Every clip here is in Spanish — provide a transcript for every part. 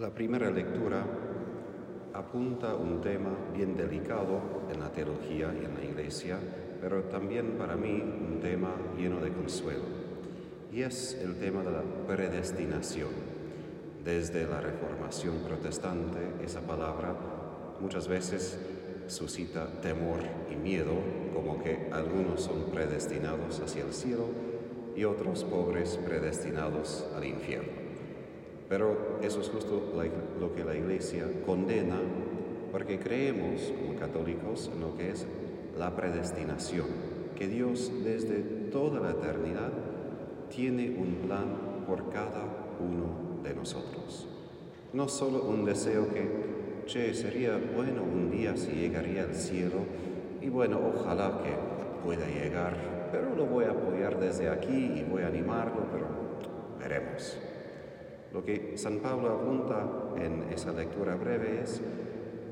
La primera lectura apunta un tema bien delicado en la teología y en la iglesia, pero también para mí un tema lleno de consuelo. Y es el tema de la predestinación. Desde la Reformación protestante, esa palabra muchas veces suscita temor y miedo, como que algunos son predestinados hacia el cielo y otros pobres predestinados al infierno. Pero eso es justo lo que la Iglesia condena porque creemos como católicos en lo que es la predestinación, que Dios desde toda la eternidad tiene un plan por cada uno de nosotros. No solo un deseo que, che, sería bueno un día si llegaría al cielo, y bueno, ojalá que pueda llegar, pero lo voy a apoyar desde aquí y voy a animarlo, pero veremos. Lo que San Pablo apunta en esa lectura breve es,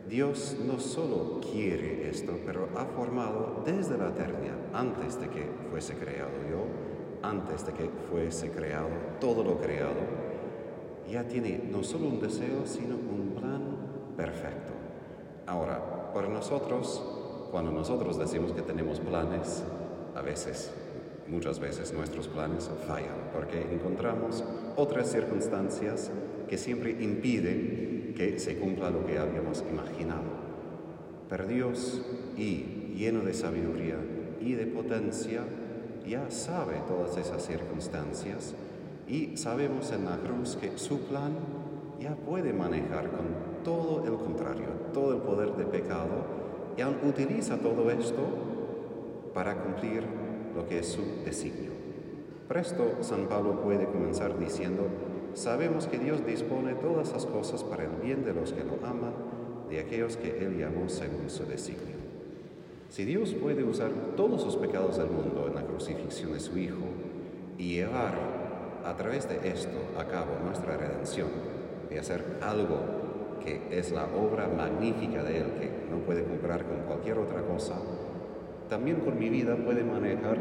Dios no solo quiere esto, pero ha formado desde la eternidad, antes de que fuese creado yo, antes de que fuese creado todo lo creado, ya tiene no solo un deseo, sino un plan perfecto. Ahora, para nosotros, cuando nosotros decimos que tenemos planes, a veces Muchas veces nuestros planes fallan porque encontramos otras circunstancias que siempre impiden que se cumpla lo que habíamos imaginado. Pero Dios, y lleno de sabiduría y de potencia, ya sabe todas esas circunstancias y sabemos en la cruz que su plan ya puede manejar con todo el contrario, todo el poder de pecado, y aún utiliza todo esto para cumplir lo que es su designio. Presto San Pablo puede comenzar diciendo, sabemos que Dios dispone todas las cosas para el bien de los que lo aman, de aquellos que Él llamó según su designio. Si Dios puede usar todos los pecados del mundo en la crucifixión de su Hijo y llevar a través de esto a cabo nuestra redención, y hacer algo que es la obra magnífica de Él, que no puede comprar con cualquier otra cosa, también con mi vida puede manejar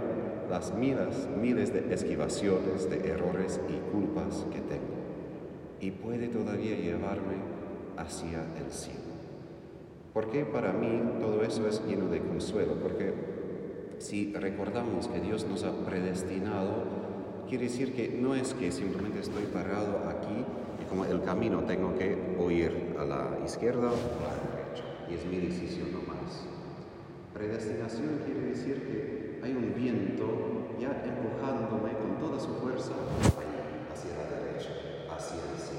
las miles, miles de esquivaciones, de errores y culpas que tengo. Y puede todavía llevarme hacia el cielo. Porque para mí todo eso es lleno de consuelo? Porque si recordamos que Dios nos ha predestinado, quiere decir que no es que simplemente estoy parado aquí y como el camino tengo que oír a la izquierda o a la derecha. Y es mi decisión nomás. Predestinación quiere decir que hay un viento ya empujándome con toda su fuerza hacia la derecha, hacia el cielo.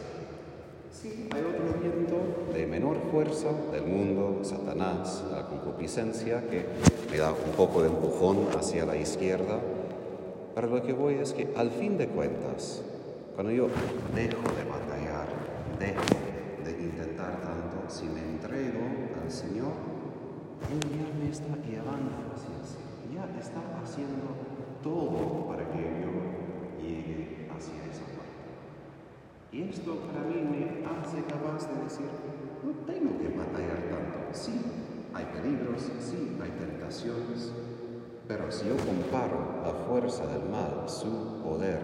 Sí, hay otro viento de menor fuerza del mundo, Satanás, la concupiscencia, que me da un poco de empujón hacia la izquierda. Pero lo que voy es que al fin de cuentas, cuando yo dejo de batallar, dejo de intentar tanto, si me entrego al Señor, él ya me está llevando hacia el cielo, ya está haciendo todo para que yo llegue hacia esa parte. Y esto para mí me hace capaz de decir, no tengo que batallar tanto. Sí, hay peligros, sí, hay tentaciones, pero si yo comparo la fuerza del mal, su poder,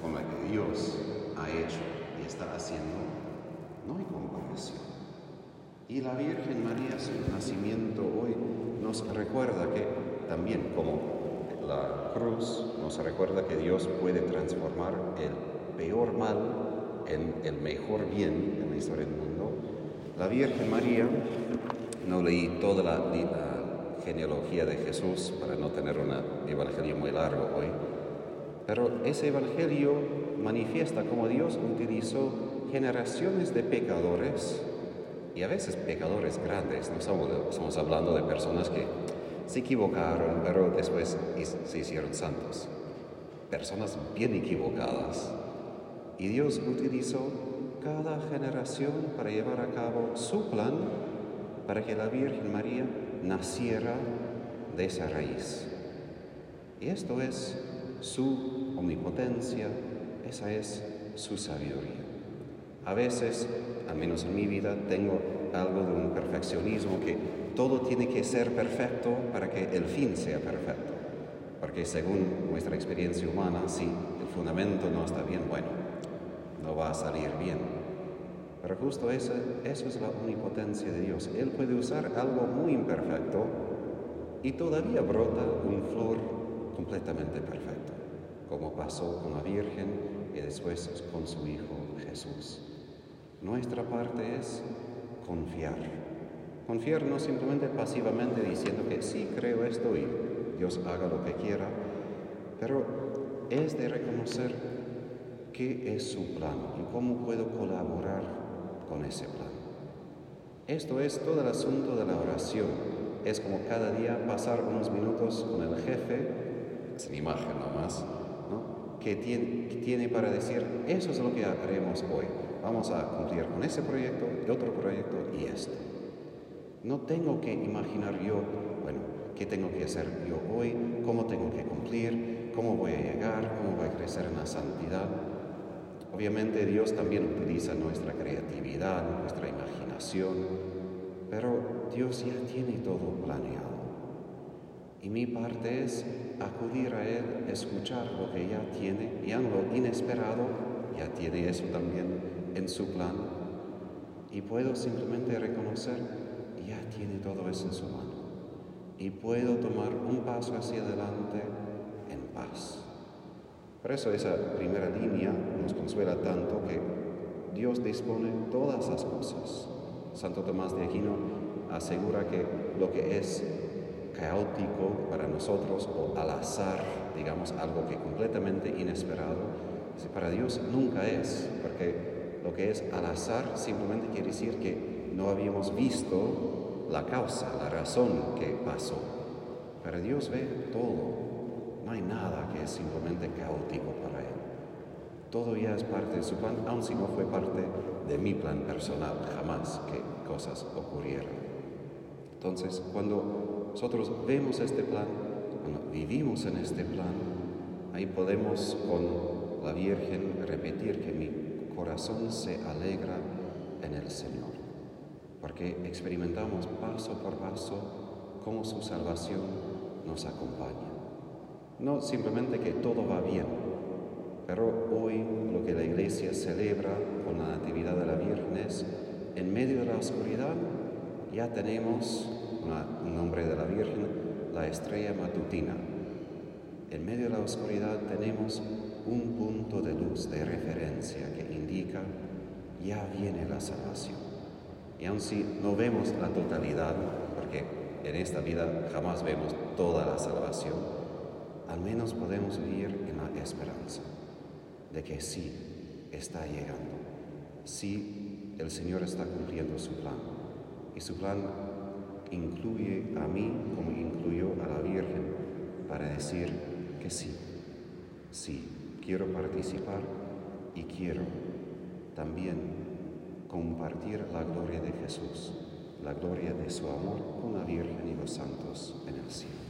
con la que Dios ha hecho y está haciendo, no hay comparación. Y la Virgen María, su nacimiento hoy, nos recuerda que también como la cruz nos recuerda que Dios puede transformar el peor mal en el mejor bien en la historia del mundo. La Virgen María, no leí toda la, la genealogía de Jesús para no tener un evangelio muy largo hoy, pero ese evangelio manifiesta cómo Dios utilizó generaciones de pecadores y a veces pecadores grandes, no estamos, hablando de personas que se equivocaron, pero después se hicieron santos. Personas bien equivocadas. Y Dios utilizó cada generación para llevar a cabo su plan para que la Virgen María naciera de esa raíz. Y esto es su omnipotencia, esa es su sabiduría. A veces al menos en mi vida, tengo algo de un perfeccionismo que todo tiene que ser perfecto para que el fin sea perfecto. Porque según nuestra experiencia humana, si el fundamento no está bien, bueno, no va a salir bien. Pero justo eso, eso es la omnipotencia de Dios. Él puede usar algo muy imperfecto y todavía brota un flor completamente perfecto, como pasó con la Virgen y después con su Hijo Jesús. Nuestra parte es confiar. Confiar no simplemente pasivamente diciendo que sí creo esto y Dios haga lo que quiera, pero es de reconocer qué es su plan y cómo puedo colaborar con ese plan. Esto es todo el asunto de la oración. Es como cada día pasar unos minutos con el jefe, sin imagen nomás, ¿no? que, tiene, que tiene para decir, eso es lo que haremos hoy. Vamos a cumplir con ese proyecto y otro proyecto y esto. No tengo que imaginar yo, bueno, qué tengo que hacer yo hoy, cómo tengo que cumplir, cómo voy a llegar, cómo voy a crecer en la santidad. Obviamente Dios también utiliza nuestra creatividad, nuestra imaginación, pero Dios ya tiene todo planeado. Y mi parte es acudir a Él, escuchar lo que ya tiene, y en lo inesperado, ya tiene eso también en su plan. Y puedo simplemente reconocer, ya tiene todo eso en su mano. Y puedo tomar un paso hacia adelante en paz. Por eso esa primera línea nos consuela tanto que Dios dispone todas las cosas. Santo Tomás de Aquino asegura que lo que es caótico para nosotros o al azar, digamos, algo que completamente inesperado, para Dios nunca es, porque lo que es al azar simplemente quiere decir que no habíamos visto la causa, la razón que pasó. Pero Dios ve todo, no hay nada que es simplemente caótico para Él. Todo ya es parte de su plan, aun si no fue parte de mi plan personal, jamás que cosas ocurrieran. Entonces, cuando nosotros vemos este plan, cuando vivimos en este plan, ahí podemos con la Virgen repetir que mi corazón se alegra en el Señor, porque experimentamos paso por paso cómo su salvación nos acompaña. No simplemente que todo va bien, pero hoy lo que la iglesia celebra con la Natividad de la Virgen es, en medio de la oscuridad, ya tenemos un nombre de la Virgen, la estrella matutina. En medio de la oscuridad tenemos un punto de luz, de referencia, que indica, ya viene la salvación. Y aun si no vemos la totalidad, porque en esta vida jamás vemos toda la salvación, al menos podemos vivir en la esperanza de que sí está llegando, sí el Señor está cumpliendo su plan. Y su plan incluye a mí como incluyó a la Virgen para decir que sí, sí, quiero participar y quiero también compartir la gloria de Jesús, la gloria de su amor con la Virgen y los santos en el cielo.